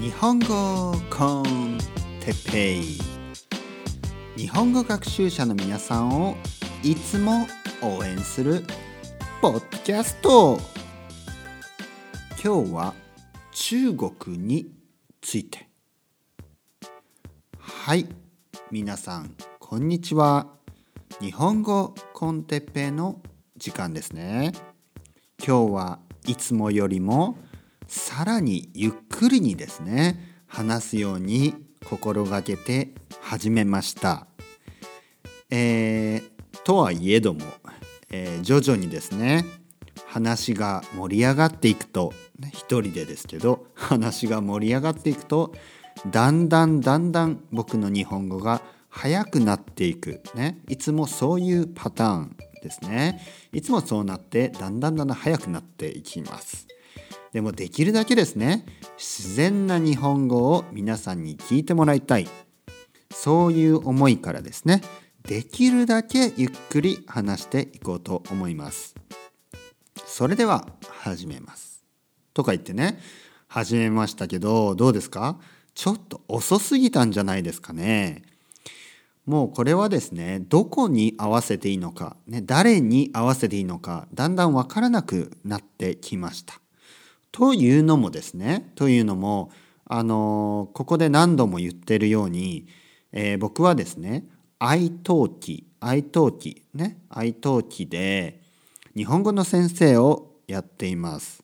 日本語コンテッペイ。日本語学習者の皆さんをいつも応援するポッドキャスト。今日は中国について。はい皆さんこんにちは。日本語コンテッペイの時間ですね。今日はいつもよりもさらにゆっくりにですね話すように心がけて始めました。えー、とはいえども、えー、徐々にですね話が盛り上がっていくと一人でですけど話が盛り上がっていくとだんだんだんだん僕の日本語が速くなっていく、ね、いつもそういうパターンですねいつもそうなってだんだんだんだん速くなっていきます。でもできるだけですね。自然な日本語を皆さんに聞いてもらいたい。そういう思いからですね。できるだけゆっくり話していこうと思います。それでは始めます。とか言ってね。始めましたけどどうですか？ちょっと遅すぎたんじゃないですかね。もうこれはですねどこに合わせていいのか、ね、誰に合わせていいのかだんだんわからなくなってきました。というのもですねというのもあのここで何度も言ってるように、えー、僕はですね愛登記愛登記ね愛登記で日本語の先生をやっています。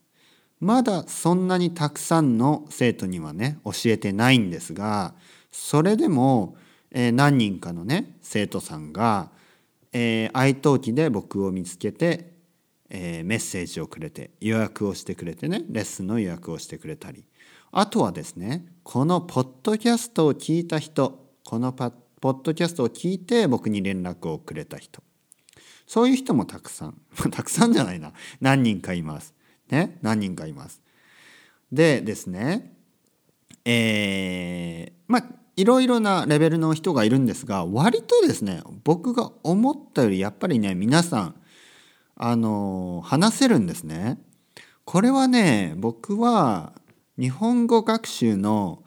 まだそんなにたくさんの生徒にはね教えてないんですがそれでも、えー、何人かのね生徒さんが、えー、愛登記で僕を見つけてえー、メッセージをくれて予約をしてくれてねレッスンの予約をしてくれたり。あとはですねこのポッドキャストを聞いた人このポッドキャストを聞いて僕に連絡をくれた人。そういう人もたくさん。たくさんじゃないな。何人かいます。ね？何人かいます。でですねえー、まあいろいろなレベルの人がいるんですが割とですね僕が思ったよりやっぱりね皆さんあの話せるんですね。これはね僕は日本語学習の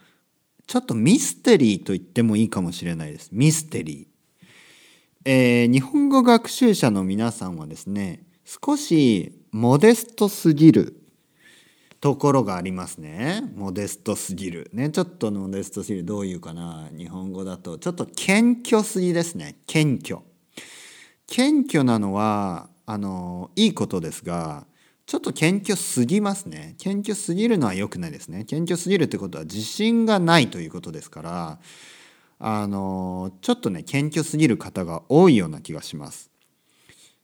ちょっとミステリーと言ってもいいかもしれないです。ミステリー。えー、日本語学習者の皆さんはですね少しモデストすぎるところがありますね。モデストすぎる。ね、ちょっとモデストすぎる。どういうかな日本語だと。ちょっと謙虚すぎですね。謙虚。謙虚なのはあのいいことですがちょっと謙虚すぎますね。謙虚すぎるのは良くないですね。謙虚すぎるってことは自信がないということですからあのちょっとね謙虚すぎる方が多いような気がします。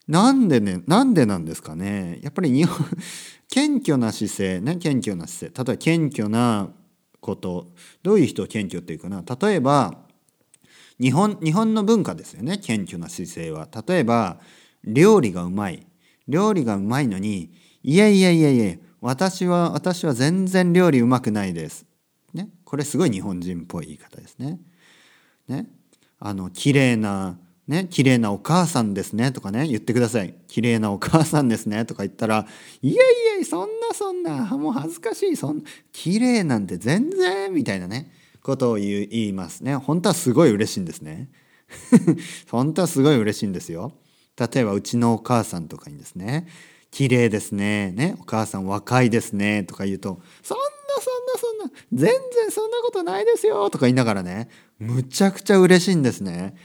なんでねなんでなんですかね。やっぱり日本 謙虚な姿勢ね謙虚な姿勢。例えば謙虚なこと。どういう人を謙虚っていうかな。例えば日本日本の文化ですよね。謙虚な姿勢は。例えば料理がうまい料理がうまいのにいやいやいやいや私は私は全然料理うまくないです。ね、これすごい日本人っぽい言い方ですね。ね、あの綺麗なね？綺麗なお母さんですね？とかね？言ってください。綺麗なお母さんですね？とか言ったらいやいやそんなそんなもう恥ずかしいそんな綺麗なんて全然みたいなねことを言いますね。本当はすごい嬉しいんですね。本当はすごい嬉しいんですよ。例えばうちのお母さんとかにですね「綺麗ですね」ね「お母さん若いですね」とか言うと「そんなそんなそんな全然そんなことないですよ」とか言いながらねむちゃくちゃ嬉しいんですね。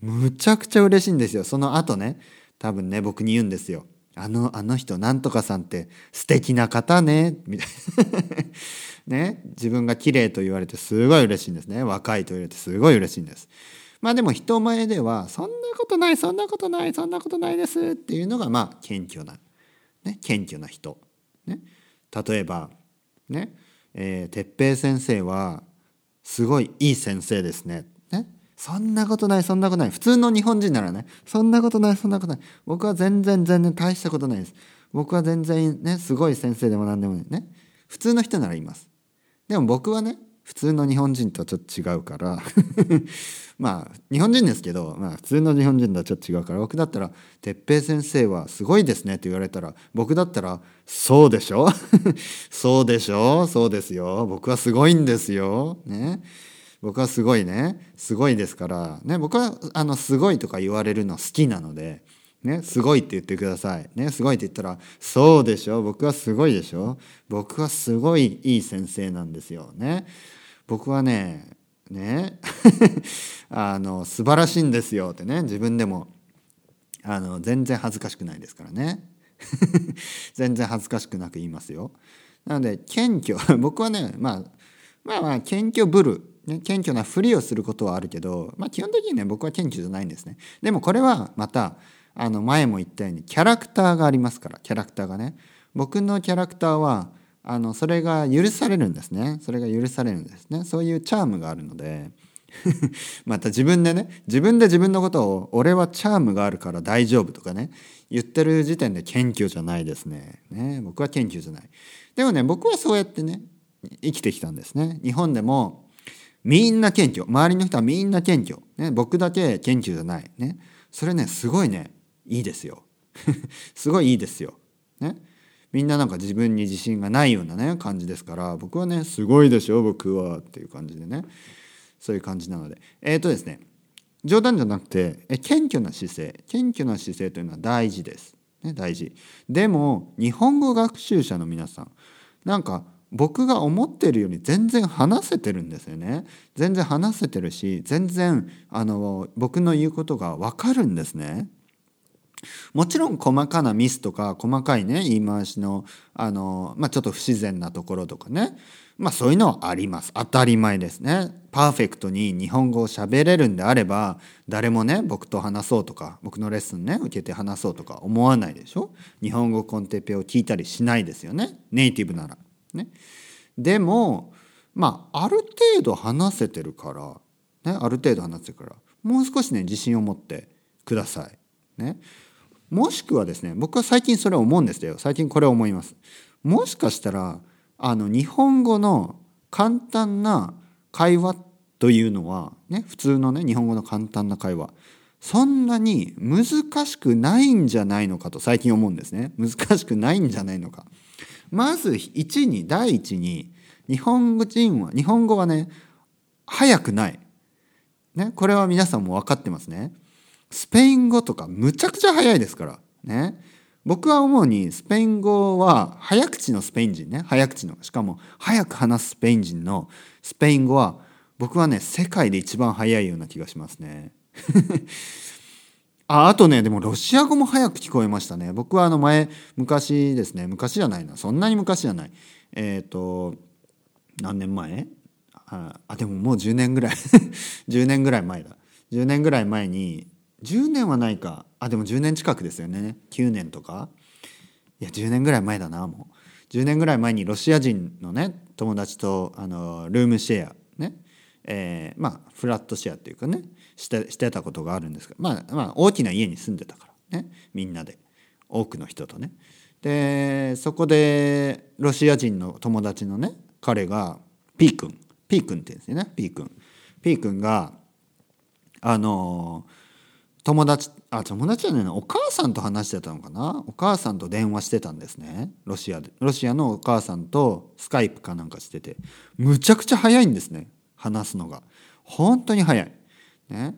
むちゃくちゃ嬉しいんですよ。その後ね多分ね僕に言うんですよ。あのあの人なんとかさんって素敵な方ねみたいな ね自分が綺麗と言われてすごい嬉しいんですね若いと言われてすごい嬉しいんですまあでも人前ではそんなことないそんなことないそんなことないですっていうのがまあ謙虚な、ね、謙虚な人。ね、例えばねえー、哲平先生はすごいいい先生ですね。ね。そんなことないそんなことない。普通の日本人ならねそんなことないそんなことない。僕は全然全然大したことないです。僕は全然ねすごい先生でも何でもね。普通の人ならいます。でも僕はね普通の日本人とはちょっと違うから。まあ日本人ですけど、まあ、普通の日本人とはちょっと違うから僕だったら「哲平先生はすごいですね」って言われたら僕だったら「そうでしょ？そうでしょ？そうですよ。僕はすごいんですよ」ね？僕はすごいね。すごいですから。ね僕はあのすごいとか言われるの好きなので。ね、すごいって言ってください。ね、すごいって言ったら、そうでしょ？僕はすごいでしょ？僕はすごいいい先生なんですよ。ね。僕はね、ね、あの、素晴らしいんですよってね、自分でも、あの、全然恥ずかしくないですからね。全然恥ずかしくなく言いますよ。なので、謙虚、僕はね、まあ、まあまあ、謙虚ぶる。ね、謙虚なふりをすることはあるけど、まあ基本的にね、僕は謙虚じゃないんですね。でもこれはまた、あの前も言ったようにキャラクターがありますからキャラクターがね。僕のキャラクターはあのそれが許されるんですね。それが許されるんですね。そういうチャームがあるので また自分でね自分で自分のことを「俺はチャームがあるから大丈夫」とかね言ってる時点で謙虚じゃないですね。ね僕は謙虚じゃない。でもね僕はそうやってね生きてきたんですね。日本でもみんな謙虚。周りの人はみんな謙虚、ね、僕だけ謙虚じゃない。ね。それねすごいねいいですよ すごいいいですよ。ね？みんななんか自分に自信がないようなね感じですから僕はねすごいでしょ僕はっていう感じでねそういう感じなのでえっ、ー、とですね冗談じゃなくてえ謙虚な姿勢謙虚な姿勢というのは大事です。ね、大事。でも日本語学習者の皆さんなんか僕が思ってるより全然話せてるんですよね。全然話せてるし全然あの僕の言うことが分かるんですね。もちろん細かなミスとか細かいね言い回しのあの、まあ、ちょっと不自然なところとかね。まあそういうのはあります。当たり前ですね。パーフェクトに日本語を喋れるんであれば誰もね僕と話そうとか僕のレッスンね受けて話そうとか思わないでしょ？日本語コンテペを聞いたりしないですよね。ネイティブなら。ね。でもまあある程度話せてるからねある程度話せてるからもう少しね自信を持ってください。ね。もしくはですね僕は最近それを思うんですよ。最近これを思います。もしかしたらあの日本語の簡単な会話というのはね普通のね日本語の簡単な会話。そんなに難しくないんじゃないのかと最近思うんですね。難しくないんじゃないのか。まず1に第一に日本語人は日本語はね早くない。ねこれは皆さんも分かってますね。スペイン語とかむちゃくちゃ早いですから。ね。僕は思うにスペイン語は早口のスペイン人ね。早口の。しかも早く話すスペイン人の。スペイン語は僕はね世界で一番早いような気がしますね。ああとねでもロシア語も早く聞こえましたね。僕はあの前昔ですね。昔じゃないな。そんなに昔じゃない。えっ、ー、と何年前？あでももう10年ぐらい。10年ぐらい前だ。10年ぐらい前に10年はないか。あでも10年近くですよね。9年とか。いや10年ぐらい前だなもう。10年ぐらい前にロシア人のね友達とあのルームシェアね。えー、まあフラットシェアっていうかね。してしてたことがあるんですがまあまあ大きな家に住んでたからね。みんなで。多くの人とね。でそこでロシア人の友達のね彼が P 君。P 君って言うんですよね。P 君。P 君があのー友達あ友達じゃないなお母さんと話してたのかな？お母さんと電話してたんですね。ロシアで。ロシアのお母さんとスカイプかなんかしてて。むちゃくちゃ早いんですね話すのが。本当に早い。ね。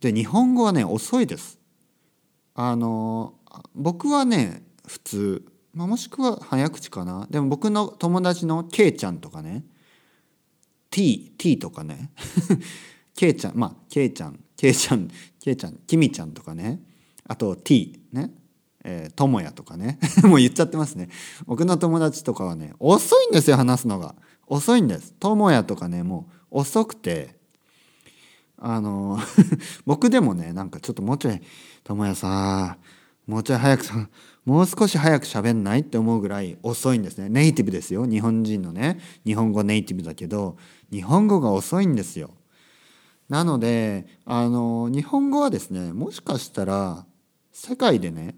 で日本語はね遅いです。あの僕はね普通、まあ、もしくは早口かな。でも僕の友達の K ちゃんとかね。T, T とかね。K ちゃんまあ K ちゃん K ちゃんけいちゃんきみちゃんとかね。あと T ね。え、ともやとかね。もう言っちゃってますね。僕の友達とかはね遅いんですよ話すのが。遅いんです。ともやとかねもう遅くて。あの 僕でもねなんかちょっともうちょい「ともやさもうちょい早くさもう少し早く喋んない?」って思うぐらい遅いんですね。ネイティブですよ。日本人のね。日本語ネイティブだけど日本語が遅いんですよ。なのであの日本語はですねもしかしたら世界でね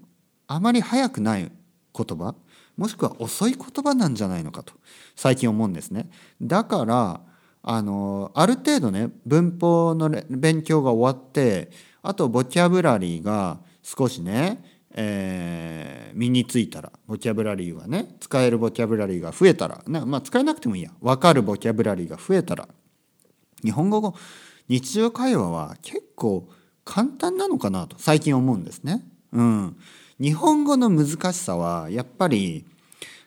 あまり早くない言葉もしくは遅い言葉なんじゃないのかと最近思うんですね。だからあのある程度ね文法の勉強が終わってあとボキャブラリーが少しね、えー、身についたらボキャブラリーがね使えるボキャブラリーが増えたら、ね、まあ使えなくてもいいや分かるボキャブラリーが増えたら日本語語日常会話は結構簡単なのかなと最近思うんですね。うん、日本語の難しさはやっぱり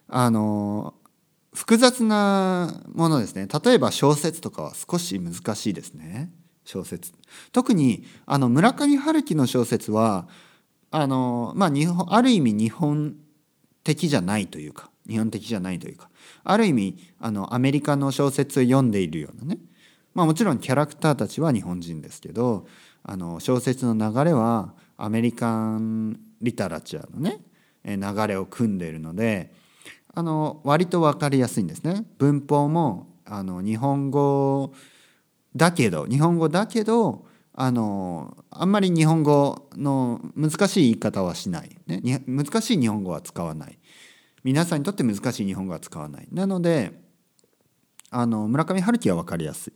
あの複雑なものですね。例えば小説とかは少し難しいですね。小説。特にあの村上春樹の小説はあのまあ日本ある意味日本的じゃないというか日本的じゃないというかある意味あのアメリカの小説を読んでいるようなねまあもちろんキャラクターたちは日本人ですけどあの小説の流れはアメリカンリタラチャーのね流れを組んでいるのであの割と分かりやすいんですね。文法もあの日本語だけど日本語だけどあのあんまり日本語の難しい言い方はしない、ね、難しい日本語は使わない。皆さんにとって難しい日本語は使わない。なのであの村上春樹は分かりやすい。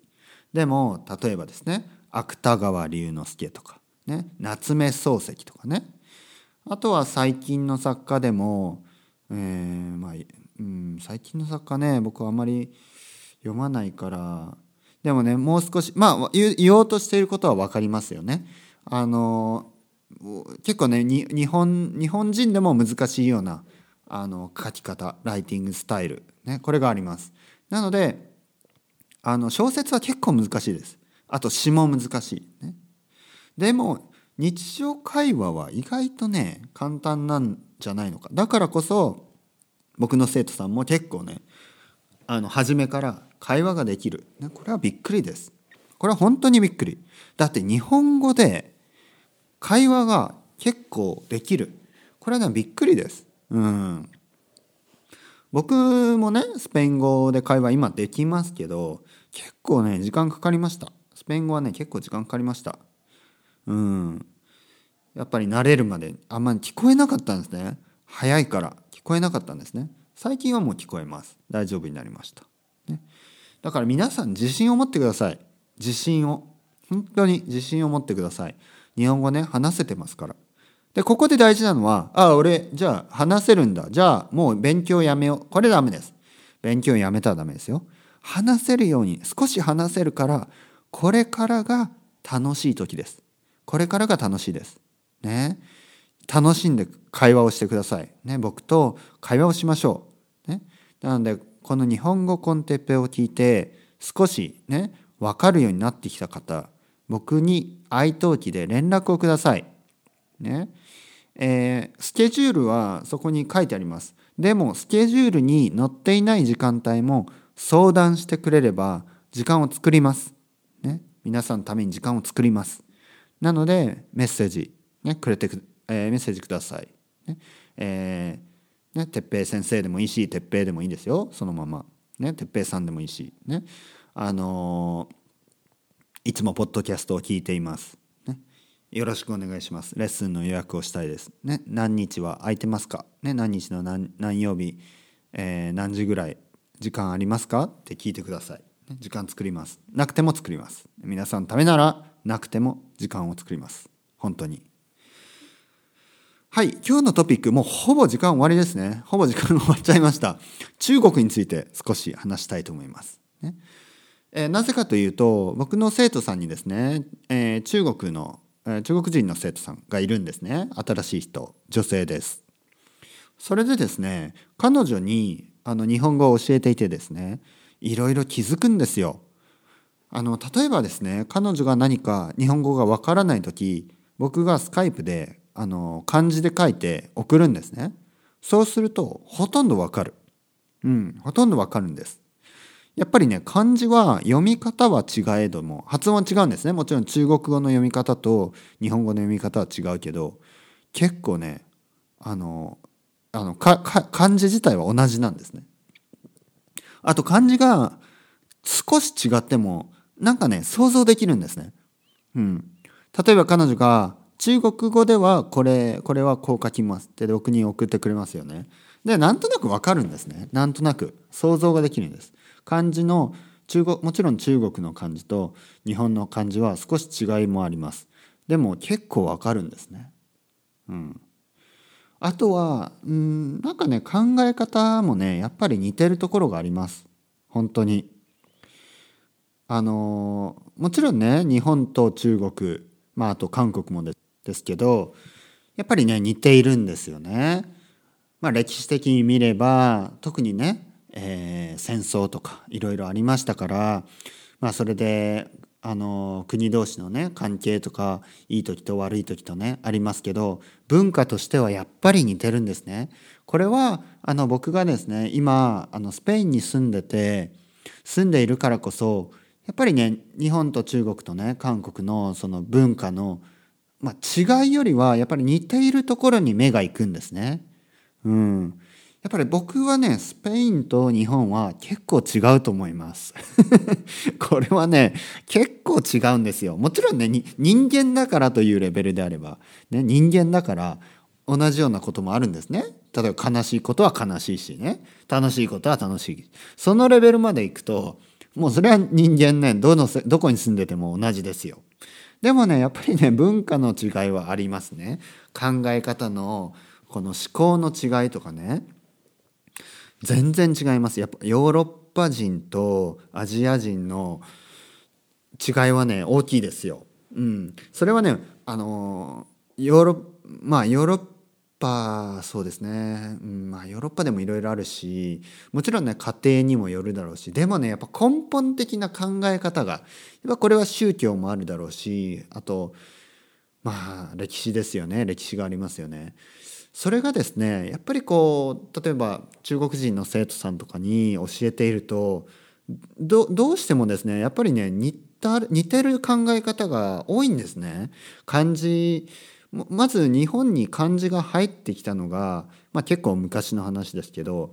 でも例えばですね芥川龍之介とか、ね、夏目漱石とかねあとは最近の作家でも、えーまあうん、最近の作家ね僕はあまり読まないからでもねもう少しまあ言おうとしていることは分かりますよね。あの結構ね日本日本人でも難しいようなあの書き方ライティングスタイル、ね、これがあります。なのであの小説は結構難しいです。あと詩も難しい。ね、でも日常会話は意外とね簡単なんじゃないのか。だからこそ僕の生徒さんも結構ねあの初めから会話ができる、ね、これはびっくりです。これは本当にびっくり。だって日本語で会話が結構できる。これはねびっくりです。うん。僕もねスペイン語で会話今できますけど結構ね時間かかりました。スペイン語はね結構時間かかりました。うん。やっぱり慣れるまであんまり聞こえなかったんですね。早いから聞こえなかったんですね。最近はもう聞こえます。大丈夫になりました、ね、だから皆さん自信を持ってください。自信を。本当に自信を持ってください。日本語ね話せてますから。でここで大事なのはああ俺じゃあ話せるんだ。じゃあもう勉強やめよう。これダメです。勉強やめたらダメですよ。話せるように少し話せるからこれからが楽しい時です。これからが楽しいです。ね。楽しんで会話をしてください。ね、僕と会話をしましょう。ね、なのでこの日本語コンテッペを聞いて少しね分かるようになってきた方僕に愛登記で連絡をください。ねえー、スケジュールはそこに書いてあります。でもスケジュールに載っていない時間帯も相談してくれれば時間を作ります。ね、皆さんのために時間を作ります。なのでメッセージ、ね、くれてくえー、メッセージください。ねえー、ね、てっぺい先生でもいいし、てっぺいでもいいですよ、そのまま。ね、てっぺいさんでもいいし、ね、あのー、いつもポッドキャストを聞いています。よろしくお願いします。レッスンの予約をしたいです。ね、何日は空いてますか、ね、何日の何何曜日、えー、何時ぐらい？時間ありますか？って聞いてください。時間作ります。なくても作ります。皆さんのためならなくても時間を作ります。本当に。はい、今日のトピック、もうほぼ時間終わりですね。ほぼ時間終わっちゃいました。中国について少し話したいと思います。ねえー、なぜかというと、僕の生徒さんにですね、えー、中国の、中国人の生徒さんがいるんですね。新しい人、女性です。それでですね、彼女にあの日本語を教えていてですね、いろいろ気づくんですよ。あの例えばですね、彼女が何か日本語がわからない時、僕がスカイプであの漢字で書いて送るんですね。そうするとほとんどわかる。うん、ほとんどわかるんです。やっぱりね漢字は読み方は違えども発音は違うんですねもちろん中国語の読み方と日本語の読み方は違うけど結構ねあのあのか漢字自体は同じなんですね。あと漢字が少し違ってもなんかね想像できるんですね。うん、例えば彼女が中国語ではこれこれはこう書きますって僕に送ってくれますよね。でなんとなくわかるんですね。なんとなく。想像ができるんです。漢字の中国もちろん中国の漢字と日本の漢字は少し違いもあります。でも結構わかるんですね。うん。あとはうんなんかね考え方もねやっぱり似てるところがあります。本当に。あのもちろんね日本と中国まああと韓国もですけどやっぱりね似ているんですよね。まあ、歴史的に見れば特にね、えー、戦争とかいろいろありましたから、まあ、それであの国同士のね関係とかいい時と悪い時とねありますけど文化としてはやっぱり似てるんですね。これはあの僕がですね今あのスペインに住んでて住んでいるからこそやっぱりね日本と中国とね韓国のその文化の、まあ、違いよりはやっぱり似ているところに目が行くんですね。うん、やっぱり僕はねスペインと日本は結構違うと思います。これはね結構違うんですよ。もちろんね人間だからというレベルであれば、ね、人間だから同じようなこともあるんですね。例えば悲しいことは悲しいしね。楽しいことは楽しい。そのレベルまでいくともうそれは人間ねどのどこに住んでても同じですよ。でもねやっぱりね文化の違いはありますね。考え方のこの思考の違いとかね全然違います。やっぱヨーロッパ人とアジア人の違いはね大きいですよ。うん、それはねあのヨーロまあヨーロッパそうですね、うん。まあ、ヨーロッパでもいろいろあるしもちろんね家庭にもよるだろうしでもねやっぱ根本的な考え方がやっぱこれは宗教もあるだろうしあとまあ歴史ですよね。歴史がありますよね。それがですねやっぱりこう例えば中国人の生徒さんとかに教えているとどうしてもですねやっぱりね似た似てる考え方が多いんですね。漢字まず日本に漢字が入ってきたのが、まあ、結構昔の話ですけど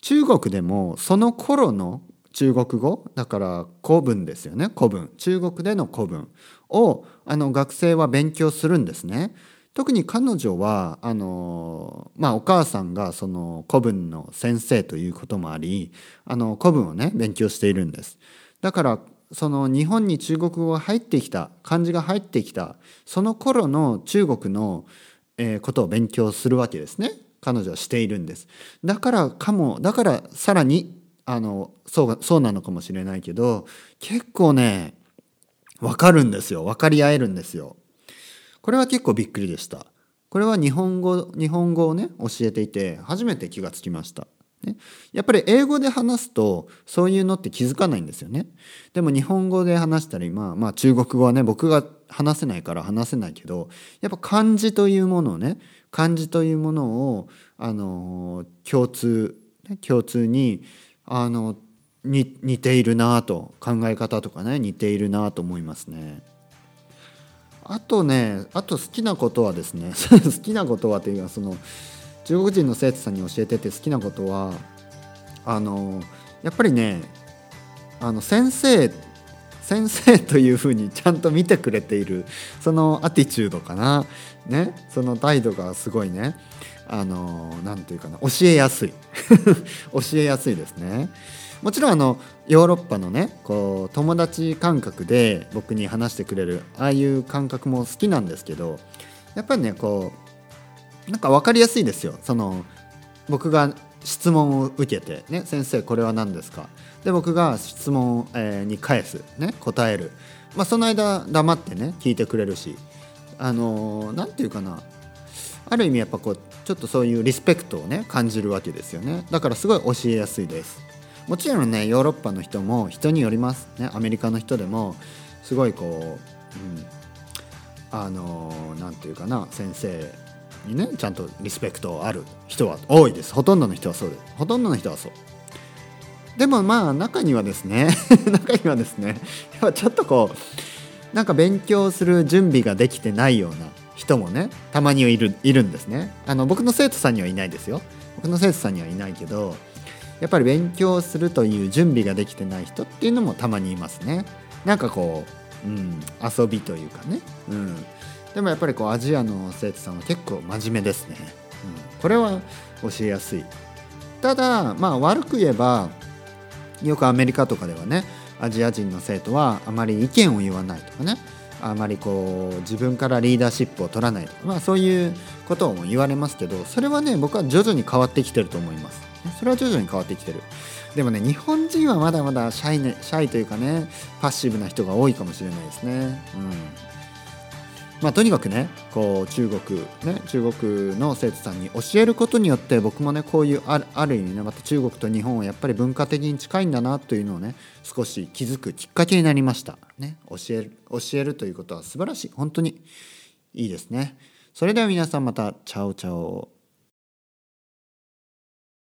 中国でもその頃の中国語だから古文ですよね古文中国での古文をあの学生は勉強するんですね。特に彼女はあの、まあ、お母さんがその古文の先生ということもありあの古文をね勉強しているんです。だからその日本に中国語が入ってきた漢字が入ってきたその頃の中国の、えー、ことを勉強するわけですね。彼女はしているんです。だからかもだからさらにあのそうそうなのかもしれないけど結構ね分かるんですよ。分かり合えるんですよ。これは結構びっくりでしたこれは日本語日本語をね教えていて初めて気がつきましたね、やっぱり英語で話すとそういうのって気づかないんですよね。でも日本語で話したり、まあ、まあ中国語はね僕が話せないから話せないけどやっぱ漢字というものをね漢字というものをあの共通共通にあのに似ているなと考え方とかね似ているなと思いますね。あとねあと好きなことはですね 好きなことはというかその中国人の生徒さんに教えてて好きなことはあのやっぱりねあの先生先生というふうに ちゃんと見てくれているそのアティチュードかな、ね、その態度がすごいねあの何て言うかな教えやすい 教えやすいですね。もちろんあのヨーロッパのねこう友達感覚で僕に話してくれるああいう感覚も好きなんですけどやっぱりねこうなんか分かりやすいですよ。その僕が質問を受けて、ね「先生これは何ですか?」で僕が質問、に返す、ね、答える、まあ、その間黙ってね聞いてくれるしあの何て言うかな。ある意味やっぱこうちょっとそういうリスペクトをね感じるわけですよね。だからすごい教えやすいです。もちろんねヨーロッパの人も人によります。ねアメリカの人でもすごいこう、うん、あの何て言うかな先生にねちゃんとリスペクトある人は多いです。ほとんどの人はそうですほとんどの人はそう。でもまあ中にはですね 中にはですねちょっとこうなんか勉強する準備ができてないような人もねたまにいるいるんですね。あの僕の生徒さんにはいないですよ。僕の生徒さんにはいないけどやっぱり勉強するという準備ができてない人っていうのもたまにいますね。なんかこう、うん、遊びというかね、うん、でもやっぱりこうアジアの生徒さんは結構真面目ですね。うん、これは教えやすい。ただまあ悪く言えばよくアメリカとかではねアジア人の生徒はあまり意見を言わないとかね。あまりこう自分からリーダーシップを取らないとか、まあ、そういうことを言われますけどそれはね僕は徐々に変わってきてると思います。それは徐々に変わってきてるでもね日本人はまだまだシャイ,、ね、シャイというかねパッシブな人が多いかもしれないですねうんまあ、とにかくねこう中国ね中国の生徒さんに教えることによって僕もねこういうあるある意味ねまた中国と日本はやっぱり文化的に近いんだなというのをね少し気づくきっかけになりました。ね、教える教えるということは素晴らしい本当にいいですね。それでは皆さんまたチャオチャオ。